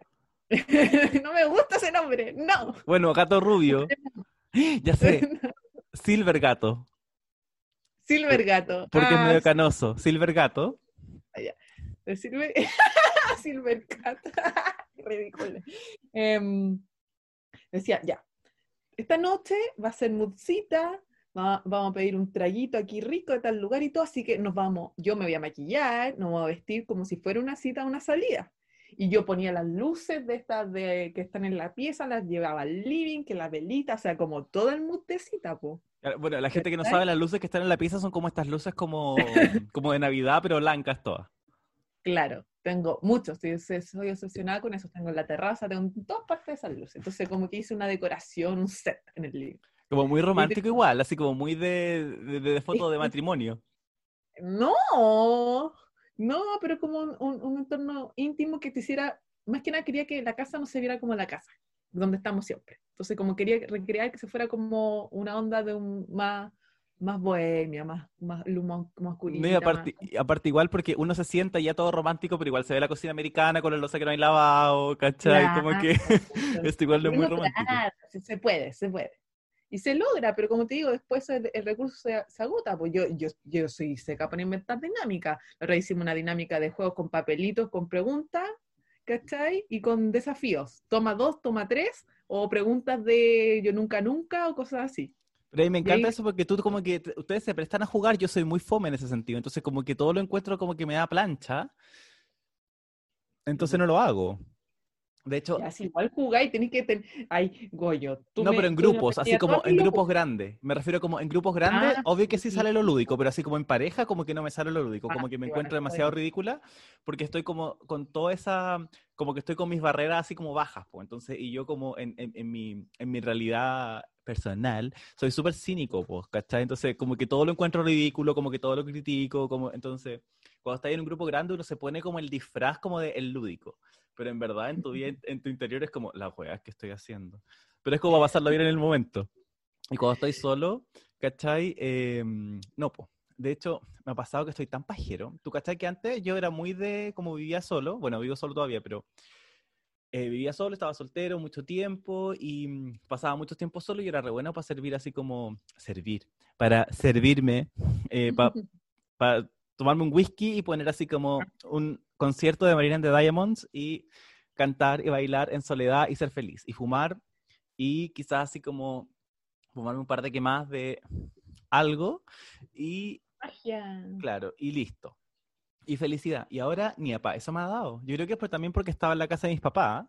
no me gusta ese nombre, no. Bueno, Gato Rubio. Ya sé, Silver Gato, Silver Gato. porque es Ah, medio canoso. Silver Gato. de Silver, Silver Cat. Qué ridículo. Em, decía, ya, esta noche va a ser mudcita, va- vamos a pedir un traguito aquí rico de tal lugar y todo, así que nos vamos, yo me voy a maquillar, nos vamos a vestir como si fuera una cita, una salida. Y yo ponía las luces de estas de, que están en la pieza, las llevaba al living, que la velita, o sea, como todo el mood de cita, po. Ah, Bueno, la gente que no sabe, las luces que están en la pieza son como estas luces como, como de Navidad, pero blancas todas. Claro, tengo muchos, estoy, soy obsesionada con eso, tengo en la terraza, tengo en todas partes de esas luces. Entonces, como que hice una decoración, un set en el living. Como muy romántico igual, así como muy de, de, de foto de matrimonio. No, no, pero como un, un- un entorno íntimo que te hiciera, más que nada quería que la casa no se viera como la casa, donde estamos siempre. Entonces, como quería recrear que se fuera como una onda de un más, más bohemia, más, más más, más No, aparte, aparte igual porque uno se sienta ya todo romántico, pero igual se ve la cocina americana con el loza que no hay lavado, ¿cachai? Como que Claro. esto igual no es muy romántico. se- se puede, se puede. Y se logra, pero como te digo, después el, el recurso se, se agota. Pues yo, yo, yo soy seca para inventar dinámica. Ahora hicimos una dinámica de juegos con papelitos, con preguntas, ¿cachai? Y con desafíos. Toma dos, toma tres, o preguntas de yo nunca, nunca, o cosas así. Pero a mí me encanta eso porque tú como que te- ustedes se prestan a jugar, yo soy muy fome en ese sentido, entonces como que todo lo encuentro como que me da plancha, entonces no lo hago. De hecho, Ya, si igual jugáis, tenéis que tener. Ay, Goyo. tú no, me- pero en grupos, así como en grupos grandes. Me refiero como en grupos grandes, Ah, obvio que sí sí, sale lo lúdico, pero así como en pareja, como que no me sale lo lúdico, Ah, como que me bueno, encuentro demasiado bien. ridícula, porque estoy como con toda esa, como que estoy con mis barreras así como bajas, pues. Entonces, y yo como en, en, en mi, en mi realidad personal, soy súper cínico, pues, ¿cachai? Entonces, como que todo lo encuentro ridículo, como que todo lo critico, como, entonces, cuando estás en un grupo grande, uno se pone como el disfraz como de el lúdico, pero en verdad en tu, vida, en tu interior es como, las weas que estoy haciendo. Pero es como pasarlo bien en el momento. Y cuando estoy solo, ¿cachai? Eh, no, pues. De hecho, me ha pasado que estoy tan pajero. ¿Tú cachai que antes yo era muy de, como vivía solo, bueno, vivo solo todavía, pero eh, vivía solo, estaba soltero mucho tiempo y mm, pasaba mucho tiempo solo y era re bueno para servir así como, servir, para servirme, para tomarme un whisky y poner así como un concierto de Marina and the Diamonds y cantar y bailar en soledad y ser feliz y fumar y quizás así como fumarme un par de quemadas de algo y Magia. claro, y listo. Y felicidad. Y ahora ni apa, eso me ha dado. Yo creo que es por- también porque estaba en la casa de mis papás,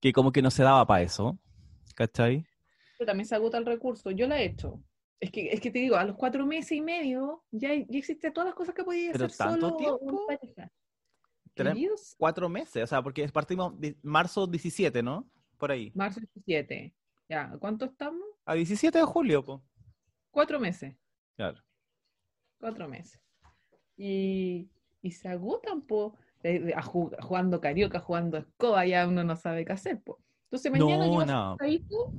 que como que no se daba para eso. ¿Cachai? Pero también se agota el recurso. Yo la he hecho. Es que, es que te digo, a los cuatro meses y medio ya, ya existe todas las cosas que podías ¿Pero hacer tanto solo o tiempo? en pareja. Tres- Cuatro meses, o sea, porque partimos de marzo 17, ¿no? Por ahí. marzo 17. Ya, ¿cuánto estamos? A 17 de julio, po. Cuatro meses. Claro. Cuatro meses. Y, y se agotan, po, de- de- a ju- jugando carioca, jugando escoba, ya uno no sabe qué hacer, po. Entonces mañana yo No, a no. hacer asadito,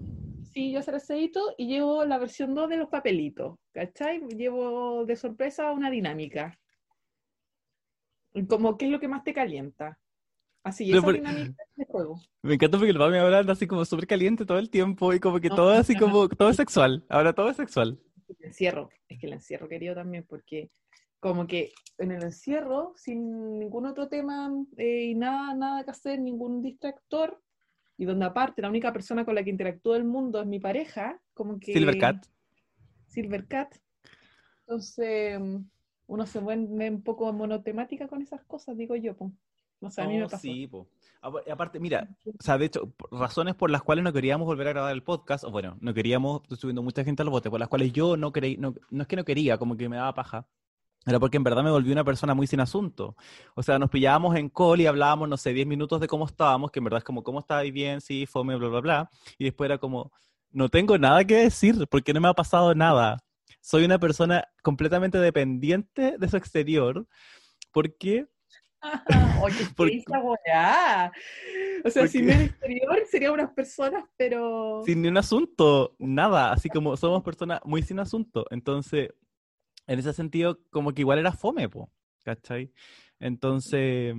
sí, yo a hacer asadito y llevo la versión 2 de los papelitos, ¿cachai? Llevo de sorpresa una dinámica. Como, ¿qué es lo que más te calienta? Así, esa por- dinámica de juego. Me encanta porque el papá me habla así como súper caliente todo el tiempo y como que No, todo así como, todo es sexual. Ahora todo es sexual. El encierro, es que el encierro querido también, porque como que en el encierro, sin ningún otro tema eh, y nada, nada que hacer, ningún distractor, y donde aparte la única persona con la que interactúa el mundo es mi pareja, como que... Silvercat. Silvercat. Entonces, uno se vuelve un poco monotemática con esas cosas, digo yo. po. No sé, a mí me Oh, pasó. sí, po. Apa- Aparte, mira, o sea, de hecho, razones por las cuales no queríamos volver a grabar el podcast, o bueno, no queríamos, estoy subiendo mucha gente al bote, por las cuales yo no creí, no, no es que no quería, como que me daba paja. era porque en verdad me volví una persona muy sin asunto. O sea, nos pillábamos en call y hablábamos, no sé, 10 minutos de cómo estábamos, que en verdad es como, ¿cómo estáis bien? Sí, fome, bla, bla, bla. Y después era como, no tengo nada que decir porque no me ha pasado nada. Soy una persona completamente dependiente de su exterior porque... Oye, ¿qué O sea, sin el exterior serían unas personas, pero... Sin ni un asunto, nada. Así como somos personas muy sin asunto. Entonces, en ese sentido, como que igual era fome, po, ¿cachai? Entonces,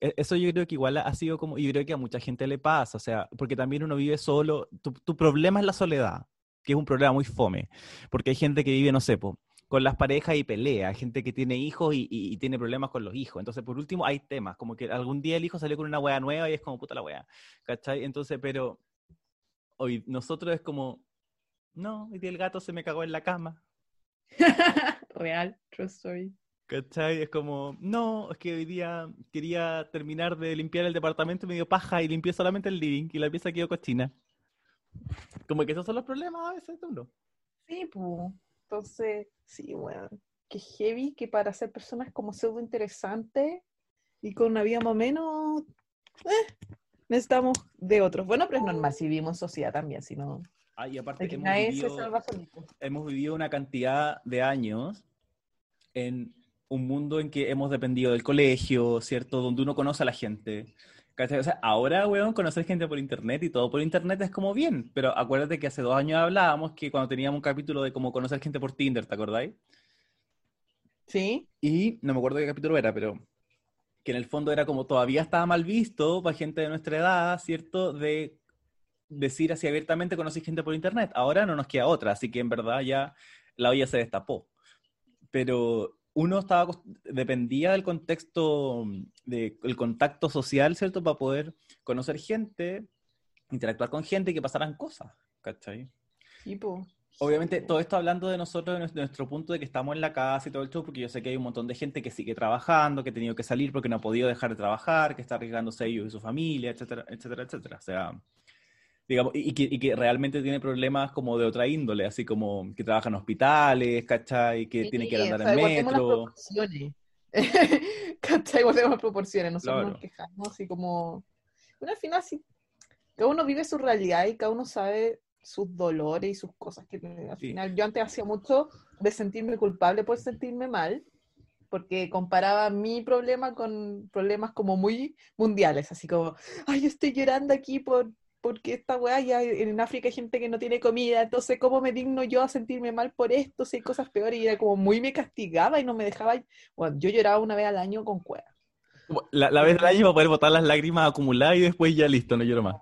e, eso yo creo que igual ha sido como, y yo creo que a mucha gente le pasa, o sea, porque también uno vive solo, tu, tu problema es la soledad, que es un problema muy fome, porque hay gente que vive, no sé, po, con las parejas y pelea, hay gente que tiene hijos y, y, tiene problemas con los hijos, entonces por último hay temas, como que algún día el hijo salió con una wea nueva y es como puta la wea, ¿cachai? Entonces, pero hoy nosotros es como, no, hoy día el gato se me cagó en la cama, Real, true story. ¿Cachai? Es como, no, es que hoy día quería terminar de limpiar el departamento medio paja y limpié solamente el living y la pieza quedó cochina. Como que esos son los problemas a veces de uno. Sí, pues. Entonces, sí, bueno. Qué heavy que para ser personas como pseudo interesantes y con una vida más o menos, eh, necesitamos de otros. Bueno, pero es normal si vivimos en sociedad también, si no. Ah, y aparte que hemos vivido, hemos vivido una cantidad de años en un mundo en que hemos dependido del colegio, ¿cierto? Donde uno conoce a la gente. O sea, ahora, weón, conocer gente por internet y todo por internet es como bien, pero acuérdate que hace dos años hablábamos que cuando teníamos un capítulo de cómo conocer gente por Tinder, ¿te acordáis? Sí. Y no me acuerdo qué capítulo era, pero que en el fondo era como todavía estaba mal visto para gente de nuestra edad, ¿cierto? De decir así abiertamente conocí gente por internet. Ahora no nos queda otra, así que en verdad ya la olla se destapó. Pero uno estaba dependía del contexto, del contacto social, ¿cierto? Para poder conocer gente, interactuar con gente y que pasaran cosas, ¿cachai? Obviamente, todo esto hablando de nosotros, de nuestro punto de que estamos en la casa y todo el show, porque yo sé que hay un montón de gente que sigue trabajando, que ha tenido que salir porque no ha podido dejar de trabajar, que está arriesgándose ellos y su familia, etcétera, etcétera, etcétera. O sea, digamos, y que, y que, realmente tiene problemas como de otra índole, así como que trabaja en hospitales, ¿cachai? Que tiene que andar en metro. ¿Cachai? Guardemos proporciones, nosotros nos quejamos así como... Bueno, al final sí, cada uno vive su realidad y cada uno sabe sus dolores y sus cosas que al final yo antes hacía mucho de sentirme culpable por sentirme mal porque comparaba mi problema con problemas como muy mundiales, así como, ay, yo estoy llorando aquí por porque esta weá ya en África hay gente que no tiene comida, entonces ¿cómo me digno yo a sentirme mal por esto si hay cosas peores? Y era como muy me castigaba y no me dejaba, bueno, yo lloraba una vez al año con cueva. La, la vez del año para poder botar las lágrimas acumuladas y después ya listo, no lloro más.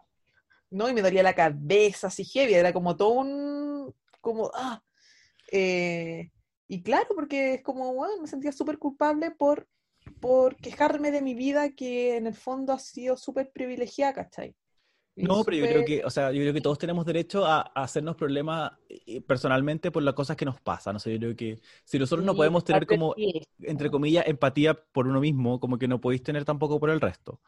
No, y me dolía la cabeza así heavy, era como todo un, como, ah, eh, y claro, porque es como, bueno, me sentía súper culpable por, por quejarme de mi vida que en el fondo ha sido súper privilegiada, ¿cachai? No, pero yo creo que, o sea, yo creo que todos tenemos derecho a, hacernos problemas eh, personalmente por las cosas que nos pasan. O sea, yo creo que si nosotros no podemos tener como, entre comillas, empatía por uno mismo, como que no podéis tener tampoco por el resto.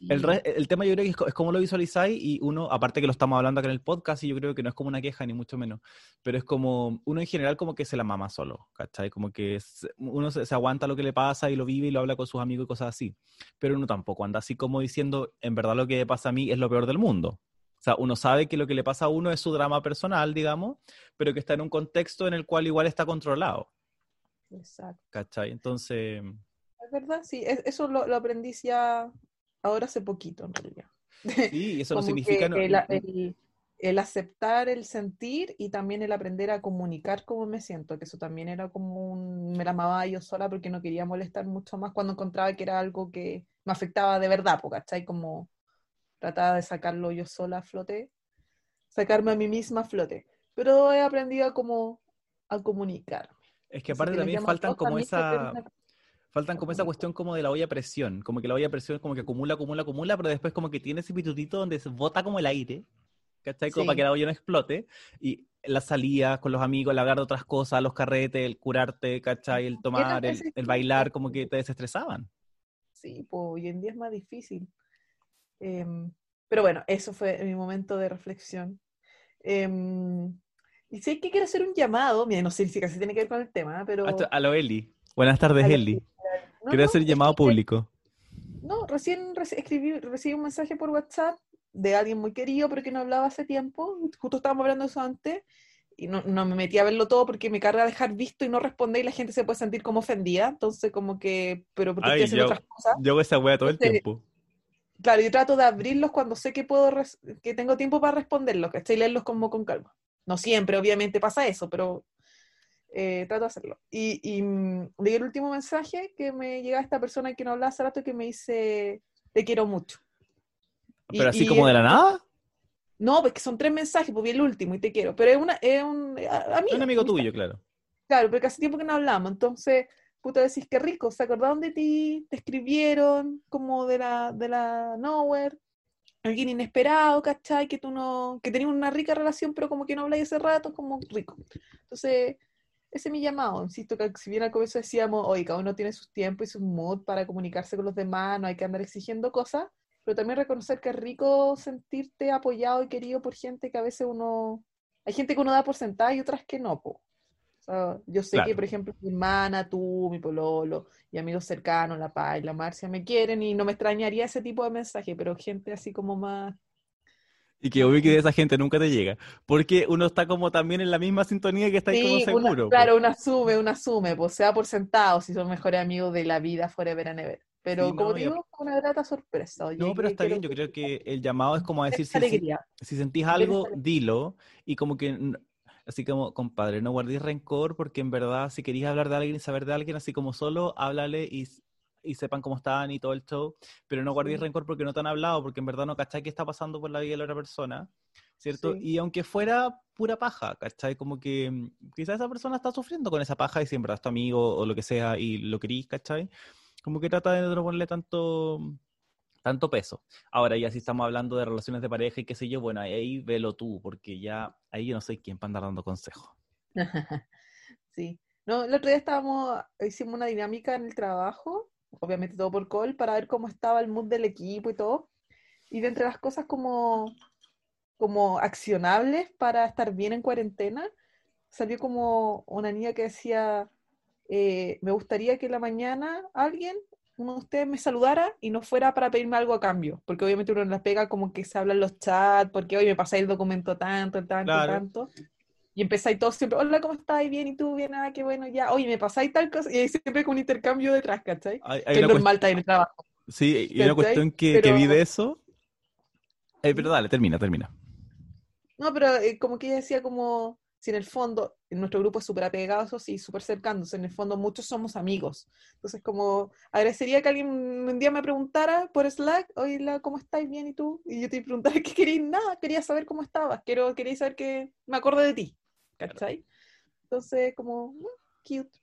El, tema yo creo que es, como lo visualizáis y uno, aparte que lo estamos hablando acá en el podcast y yo creo que no es como una queja ni mucho menos, pero es como uno en general como que se la mama solo, ¿cachai? Como que uno se, aguanta lo que le pasa y lo vive y lo habla con sus amigos y cosas así, pero uno tampoco anda así como diciendo, en verdad lo que pasa a mí es lo peor del mundo. O sea, uno sabe que lo que le pasa a uno es su drama personal, digamos, pero que está en un contexto en el cual igual está controlado. Exacto. ¿Cachai? Entonces... Es verdad, sí, eso lo, lo aprendí ya ahora hace poquito en realidad. Sí, eso no significa... el, aceptar el sentir y también el aprender a comunicar cómo me siento, que eso también era como un... me la amaba yo sola porque no quería molestar mucho más cuando encontraba que era algo que me afectaba de verdad, ¿cachai? Como trataba de sacarlo yo sola a flote, sacarme a mí misma a flote. Pero he aprendido a como a comunicarme. Es que aparte también faltan como esa faltan como esa cuestión como de la olla a presión, como que la olla a presión como que acumula, acumula, acumula, pero después como que tiene ese pitutito donde se bota como el aire, ¿cachai? Como para que la olla no explote, y las salidas con los amigos, el hablar de otras cosas, los carretes, el curarte, ¿cachai? El tomar, el, bailar, como que te desestresaban. Sí, pues hoy en día es más difícil. Em, pero bueno, eso fue mi momento de reflexión. Em, y sé que quiero hacer un llamado, mira, no sé si casi tiene que ver con el tema, pero... A lo Eli. Buenas tardes, Eli. No, Quiero no, hacer llamado que- público. No, recién reci- escribí, recibí un mensaje por WhatsApp de alguien muy querido, pero que no hablaba hace tiempo. Justo estábamos hablando de eso antes. Y no, no me metí a verlo todo porque me carga dejar visto y no responder y la gente se puede sentir como ofendida. Entonces, como que, pero porque Ay, estoy haciendo yo- otras cosas. Yo hago esa wea todo el tiempo. Claro, yo trato de abrirlos cuando sé que puedo, que tengo tiempo para responderlos, que estoy leerlos como con calma. No siempre, obviamente pasa eso, pero eh, trato de hacerlo. Y, y mm, leí el último mensaje que me llega esta persona que no hablaba hace rato que me dice, te quiero mucho. Y- Pero así y como de la nada, No, porque son tres mensajes, pues vi el último y te quiero. Pero es, una, es un a- amigo. un amigo tuyo, claro. Claro, porque hace tiempo que no hablamos, entonces, puta, decís que rico, se acordaron de ti, te escribieron como de la, de la nowhere, alguien inesperado, ¿cachai? Que tú no, que tenías una rica relación, pero como que no habláis hace rato, como rico. Entonces, ese es mi llamado, insisto, que si bien al comienzo decíamos, oye, cada uno tiene sus tiempos y sus mood para comunicarse con los demás, no hay que andar exigiendo cosas, pero también reconocer que es rico sentirte apoyado y querido por gente que a veces uno, hay gente que uno da por sentada y otras que no, po. O sea, yo sé que, por ejemplo, mi hermana, tú, mi pololo y amigos cercanos, la Paz y la Marcia me quieren y no me extrañaría ese tipo de mensaje, pero gente así como más... Y que obvio que de esa gente nunca te llega. Porque uno está como también en la misma sintonía que está ahí como Sí, una- seguro. claro, pues. uno asume, uno asume, pues sea por sentado si son mejores amigos de la vida forever and ever. Pero Sí, como no, digo, una grata sorpresa. Oye, No, pero está bien, yo creo que el llamado es como a decir, si, si- sentís algo, dilo. Y como que, así como, compadre, no guardéis rencor, porque en verdad, si querías hablar de alguien y saber de alguien, así como solo, háblale y, y sepan cómo están y todo el show. Pero no guardéis Sí. rencor porque no te han hablado, porque en verdad no cachai qué está pasando por la vida de la otra persona. ¿Cierto? Sí. Y aunque fuera pura paja, ¿cachai? Como que mm, quizás esa persona está sufriendo con esa paja y si en verdad es tu amigo o lo que sea y lo querís, ¿cachai? Como que trata de no ponerle tanto, tanto peso. Ahora ya si estamos hablando de relaciones de pareja y qué sé yo, bueno, ahí, velo tú, porque ya ahí yo no soy quien para andar dando consejos. Sí. No, el otro día estábamos, hicimos una dinámica en el trabajo, obviamente todo por call, para ver cómo estaba el mood del equipo y todo. Y de entre las cosas como, como accionables para estar bien en cuarentena, salió como una niña que decía, eh, me gustaría que en la mañana alguien, uno de ustedes me saludara y no fuera para pedirme algo a cambio, porque obviamente uno en la pega como que se habla en los chats, porque hoy me pasáis el documento tanto, tanto, Claro. tanto. Y empezáis todos siempre, hola, ¿cómo estás? Bien, ¿y tú? Bien, ah, qué bueno, ya. Oye, me pasáis tal cosa. Y hay siempre con un intercambio detrás, ¿cachai? Hay, hay Que es normal estar en el trabajo. sí, y una cuestión que, que vi Pero- de eso. Eh, pero dale, termina, termina. No, pero eh, como que ella decía como, si en el fondo, en nuestro grupo es súper apegado, eso sí, súper cercanos, en el fondo muchos somos amigos. Entonces como agradecería que alguien un día me preguntara por Slack, oye, ¿cómo estáis? Bien, ¿y tú? Y yo te preguntara, ¿qué queréis? Nada, quería saber cómo estabas, quiero, quería saber que me acuerdo de ti, ¿cachai? Entonces como, mm, cute.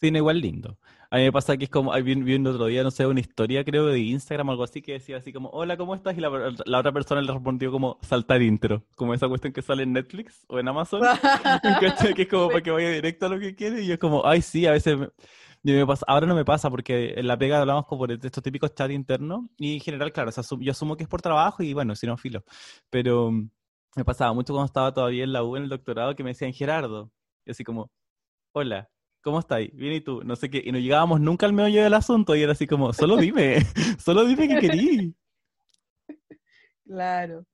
Sí, no, igual lindo. A mí me pasa que es como, vi, vi el otro día, no sé, una historia creo de Instagram o algo así que decía así como, hola, ¿cómo estás? Y la, la otra persona le respondió como, saltar intro, como esa cuestión que sale en Netflix o en Amazon. Que es como para que vaya directo a lo que quiere. Y es como, ay, sí, a veces me, me pasa, ahora no me pasa porque en la pega hablamos como de estos típicos chats internos y en general, claro, o sea, yo asumo que es por trabajo y bueno, si no, filo. Pero me pasaba mucho cuando estaba todavía en la U, en el doctorado, que me decían Gerardo. Y así como, hola. ¿Cómo estáis? Bien, ¿y tú? No sé qué. Y no llegábamos nunca al meollo del asunto y era así como, solo dime, solo dime qué querí. Claro.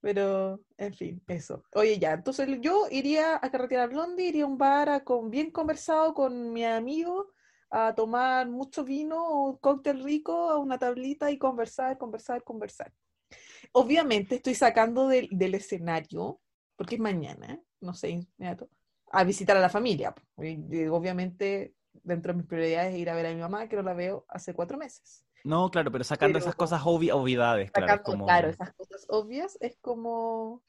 Pero, en fin, eso. Oye, ya, entonces yo iría a Carretera Blondie, iría a un bar a con, bien conversado con mi amigo, a tomar mucho vino o cóctel rico, a una tablita y conversar, conversar, conversar. Obviamente estoy sacando del, del escenario, porque es mañana, no sé, inmediato, a visitar a la familia. Y, obviamente, dentro de mis prioridades es ir a ver a mi mamá, que no la veo hace cuatro meses. No, claro, pero sacando Pero- esas cosas obvi- obviedades, claro. es sacando, como... claro, esas cosas obvias, es como,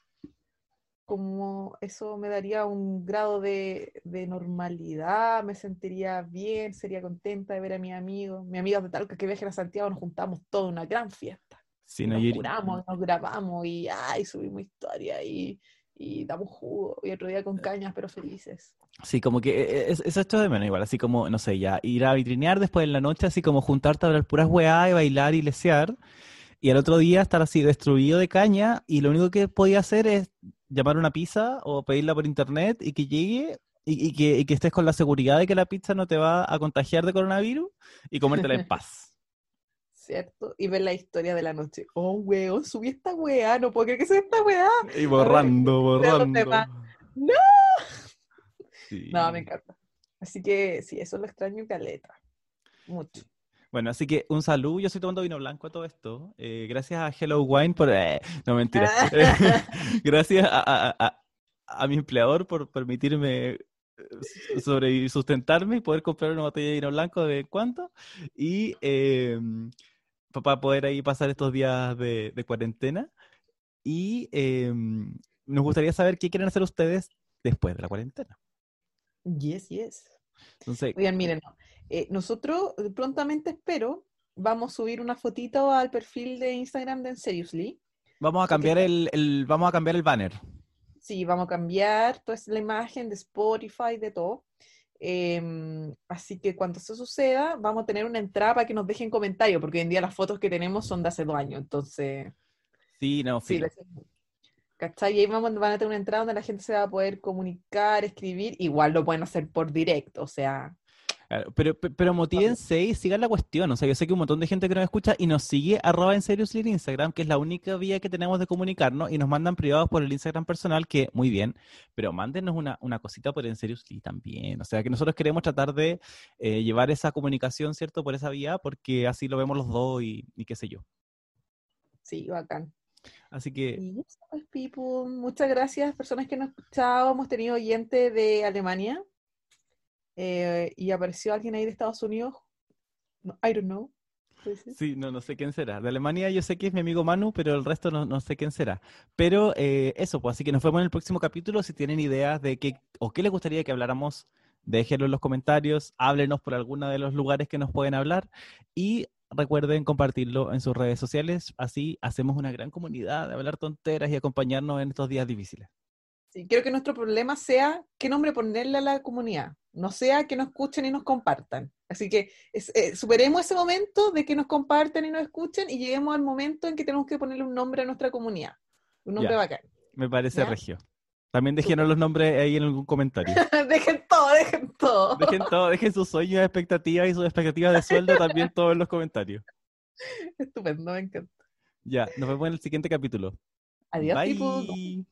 como eso me daría un grado de, de normalidad, me sentiría bien, sería contenta de ver a mis amigos, mis amigos de Talca que viajen a Santiago, nos juntamos toda una gran fiesta. Sí, nos yo- curamos, nos grabamos y ay, subimos historia y, y damos jugo y otro día con cañas pero felices. Sí, como que eh, es- eso esto de menos igual, así como, no sé, ya ir a vitrinear después en la noche, así como juntarte a hablar puras weá y bailar y lesear, y al otro día estar así destruido de caña, y lo único que podía hacer es llamar una pizza o pedirla por internet y que llegue y, y que, y que estés con la seguridad de que la pizza no te va a contagiar de coronavirus y comértela en paz. ¿Cierto? Y ver la historia de la noche. Oh, weón, subí esta weá, no puedo creer que sea esta weá. Y borrando, borrando. ¡No! Sí. No, me encanta. Así que sí, eso lo extraño caleta. Mucho. Bueno, así que un saludo. Yo estoy tomando vino blanco a todo esto. Eh, gracias a Hello Wine por. eh, no, mentira. gracias a, a- a- a mi empleador por permitirme eh, sobrevivir, sustentarme y poder comprar una botella de vino blanco de cuando. Y eh, pa- para poder ahí pasar estos días de, de cuarentena. Y eh, nos gustaría saber qué quieren hacer ustedes después de la cuarentena. Yes, yes. Entonces, Oigan, miren, eh, nosotros eh, prontamente espero, vamos a subir una fotito al perfil de Instagram de Seriously. vamos a cambiar el, el- vamos a cambiar el banner. Sí, vamos a cambiar toda la imagen de Spotify, de todo. Em, así que cuando eso suceda, vamos a tener una entrada para que nos dejen comentarios, porque hoy en día las fotos que tenemos son de hace dos años, entonces, Sí, no, sí, les- ¿cachai? Y ahí vamos, van a tener una entrada donde la gente se va a poder comunicar, escribir, igual lo pueden hacer por directo, o sea, Claro, pero, pe- pero motívense y sigan la cuestión. O sea, yo sé que un montón de gente que nos escucha y nos sigue arroba en Seriously en Instagram, que es la única vía que tenemos de comunicarnos, y nos mandan privados por el Instagram personal, que muy bien, pero mándenos una, una cosita por en Seriously también. O sea, que nosotros queremos tratar de eh, llevar esa comunicación, ¿cierto? Por esa vía, porque así lo vemos los dos y, y qué sé yo. sí, bacán. Así que, pues. Muchas gracias, personas que nos han escuchado. Hemos tenido oyente de Alemania. Eh, y apareció alguien ahí de Estados Unidos. I don't know. Sí, no, no sé quién será. De Alemania yo sé que es mi amigo Manu, pero el resto no, no sé quién será. Pero eh, eso, pues así que nos vemos en el próximo capítulo. Si tienen ideas de qué o qué les gustaría que habláramos, déjenlo en los comentarios, háblenos por alguno de los lugares que nos pueden hablar y recuerden compartirlo en sus redes sociales. Así hacemos una gran comunidad de hablar tonteras y acompañarnos en estos días difíciles. Sí, quiero que nuestro problema sea qué nombre ponerle a la comunidad. No sea que nos escuchen y nos compartan. Así que es- eh, superemos ese momento de que nos compartan y nos escuchen y lleguemos al momento en que tenemos que ponerle un nombre a nuestra comunidad. Un nombre Ya. bacán. Me parece ¿Ya? regio. También déjenos los nombres ahí en algún comentario. dejen todo, dejen todo. Dejen todo, dejen sus sueños, expectativas y sus expectativas de sueldo también todos en los comentarios. Estupendo, me encanta. Ya, nos vemos en el siguiente capítulo. Adiós, Bye. people.